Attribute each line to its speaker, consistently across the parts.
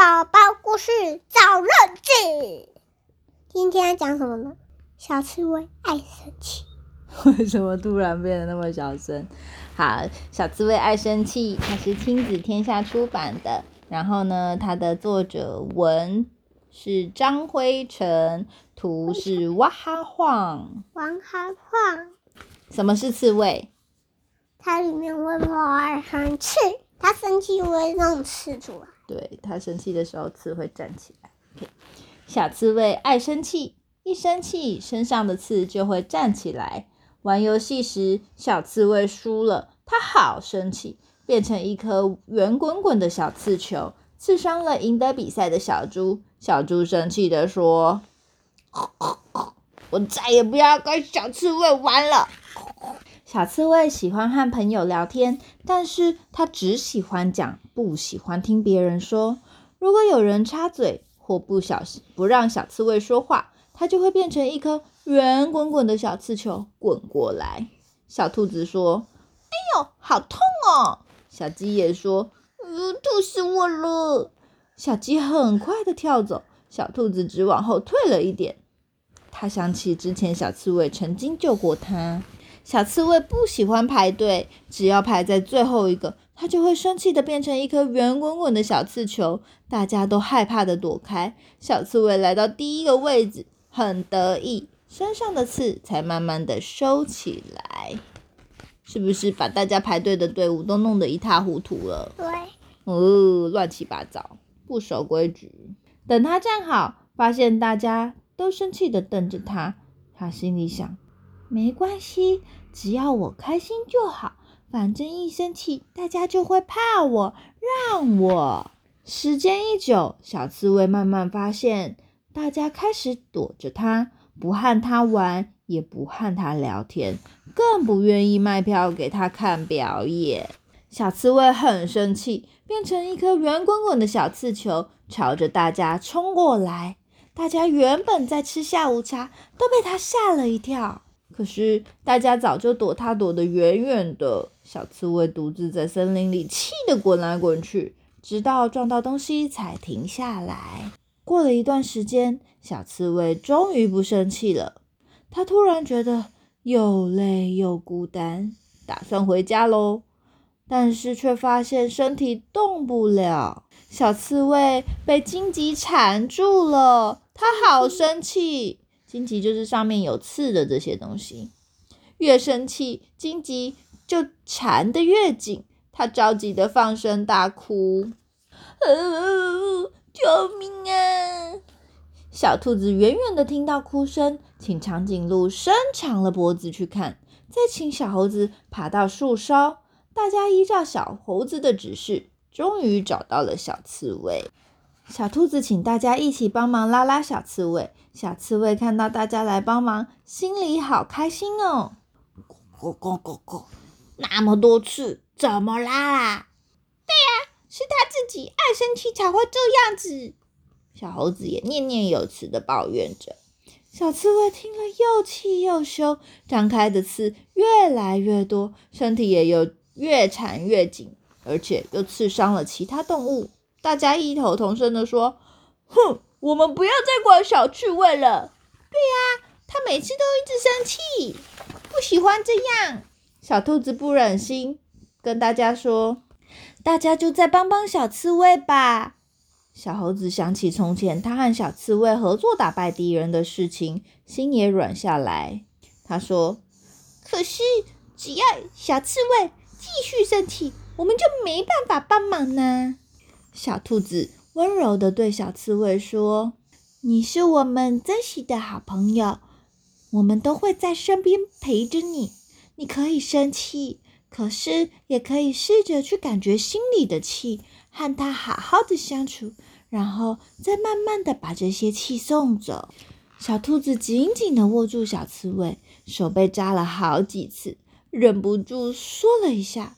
Speaker 1: 宝宝故事找日记。今天要讲什么呢？小刺猬爱生气。
Speaker 2: 为什么突然变得那么小声？好，小刺猬爱生气，它是亲子天下出版的。然后呢，它的作者文是张辉成，图是哇哈晃。
Speaker 1: 哇哈晃。
Speaker 2: 什么是刺猬？
Speaker 1: 它里面会冒生气，它生气会弄刺出来。
Speaker 2: 对，他生气的时候刺会站起来。小刺猬爱生气，一生气身上的刺就会站起来。玩游戏时，小刺猬输了，它好生气，变成一颗圆滚滚的小刺球，刺伤了赢得比赛的小猪。小猪生气的说：“我再也不要跟小刺猬玩了。”小刺猬喜欢和朋友聊天，但是它只喜欢讲，不喜欢听别人说。如果有人插嘴或不小心不让小刺猬说话，它就会变成一颗圆滚滚的小刺球滚过来。小兔子说：“哎呦，好痛哦！”小鸡也说：“呃，痛死我了！”小鸡很快的跳走，小兔子只往后退了一点。他想起之前小刺猬曾经救过他。小刺猬不喜欢排队，只要排在最后一个，它就会生气的变成一颗圆滚滚的小刺球，大家都害怕的躲开。小刺猬来到第一个位置，很得意，身上的刺才慢慢的收起来。是不是把大家排队的队伍都弄得一塌糊涂了？
Speaker 1: 对，
Speaker 2: 哦，乱七八糟，不守规矩。等他站好，发现大家都生气的瞪着他，他心里想。没关系，只要我开心就好。反正一生气，大家就会怕我，让我。时间一久，小刺猬慢慢发现，大家开始躲着它，不和它玩，也不和它聊天，更不愿意卖票给它看表演。小刺猬很生气，变成一颗圆滚滚的小刺球，朝着大家冲过来。大家原本在吃下午茶，都被它吓了一跳。可是大家早就躲他躲得远远的，小刺猬独自在森林里气得滚来滚去，直到撞到东西才停下来。过了一段时间，小刺猬终于不生气了。它突然觉得又累又孤单，打算回家喽。但是却发现身体动不了。小刺猬被荆棘缠住了，它好生气。荆棘就是上面有刺的这些东西，越生气，荆棘就缠得越紧。他着急的放声大哭：“救命啊！”小兔子远远的听到哭声，请长颈鹿伸长了脖子去看，再请小猴子爬到树梢。大家依照小猴子的指示，终于找到了小刺猬。小兔子请大家一起帮忙拉拉小刺猬。小刺猬看到大家来帮忙，心里好开心哦！咕咕咕咕，那么多次，怎么拉啦？对呀，是他自己爱生气才会这样子。小猴子也念念有词的抱怨着。小刺猬听了又气又羞，张开的刺越来越多，身体也有越缠越紧，而且又刺伤了其他动物。大家异口同声的说：“哼，我们不要再管小刺猬了。”对呀，他每次都一直生气，不喜欢这样。小兔子不忍心，跟大家说：“大家就再帮帮小刺猬吧。”小猴子想起从前他和小刺猬合作打败敌人的事情，心也软下来。他说：“可是只要小刺猬继续生气，我们就没办法帮忙呢。”小兔子温柔的对小刺猬说：“你是我们珍惜的好朋友，我们都会在身边陪着你。你可以生气，可是也可以试着去感觉心里的气，和它好好的相处，然后再慢慢的把这些气送走。”小兔子紧紧的握住小刺猬，手被扎了好几次，忍不住缩了一下。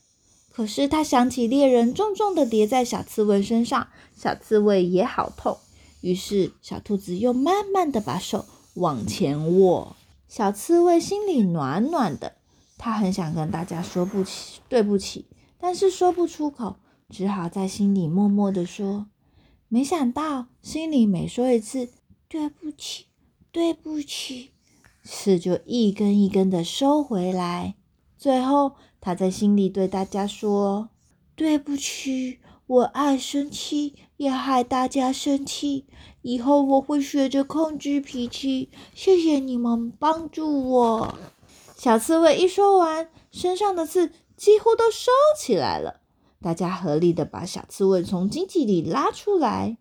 Speaker 2: 可是他想起猎人重重的叠在小刺猬身上，小刺猬也好痛。于是小兔子又慢慢的把手往前握，小刺猬心里暖暖的。他很想跟大家说不起，对不起，但是说不出口，只好在心里默默的说：“没想到心里每说一次“对不起，对不起”，刺就一根一根的收回来。最后，他在心里对大家说：“对不起，我爱生气，也害大家生气。以后我会学着控制脾气。谢谢你们帮助我。”小刺猬一说完，身上的刺几乎都收起来了。大家合力的把小刺猬从荆棘里拉出来，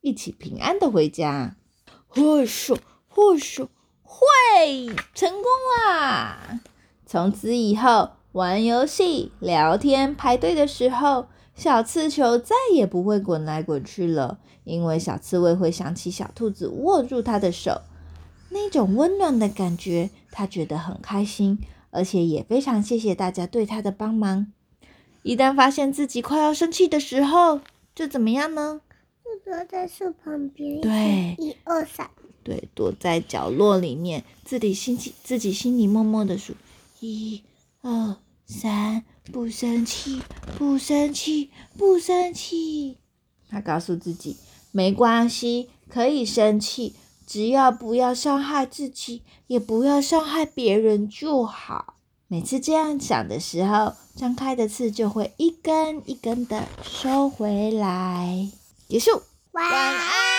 Speaker 2: 一起平安的回家。或许，或许会成功啦！从此以后，玩游戏、聊天、排队的时候，小刺球再也不会滚来滚去了，因为小刺猬会想起小兔子握住它的手，那种温暖的感觉，它觉得很开心，而且也非常谢谢大家对它的帮忙。一旦发现自己快要生气的时候，就怎么样呢？
Speaker 1: 就躲在树旁边，
Speaker 2: 对，
Speaker 1: 一二三，
Speaker 2: 对，躲在角落里面，自己心气，自己心里默默的数。一、二、三，不生气，不生气，不生气。他告诉自己，没关系，可以生气，只要不要伤害自己，也不要伤害别人就好。每次这样想的时候，张开的刺就会一根一根的收回来。结束，
Speaker 1: 晚安。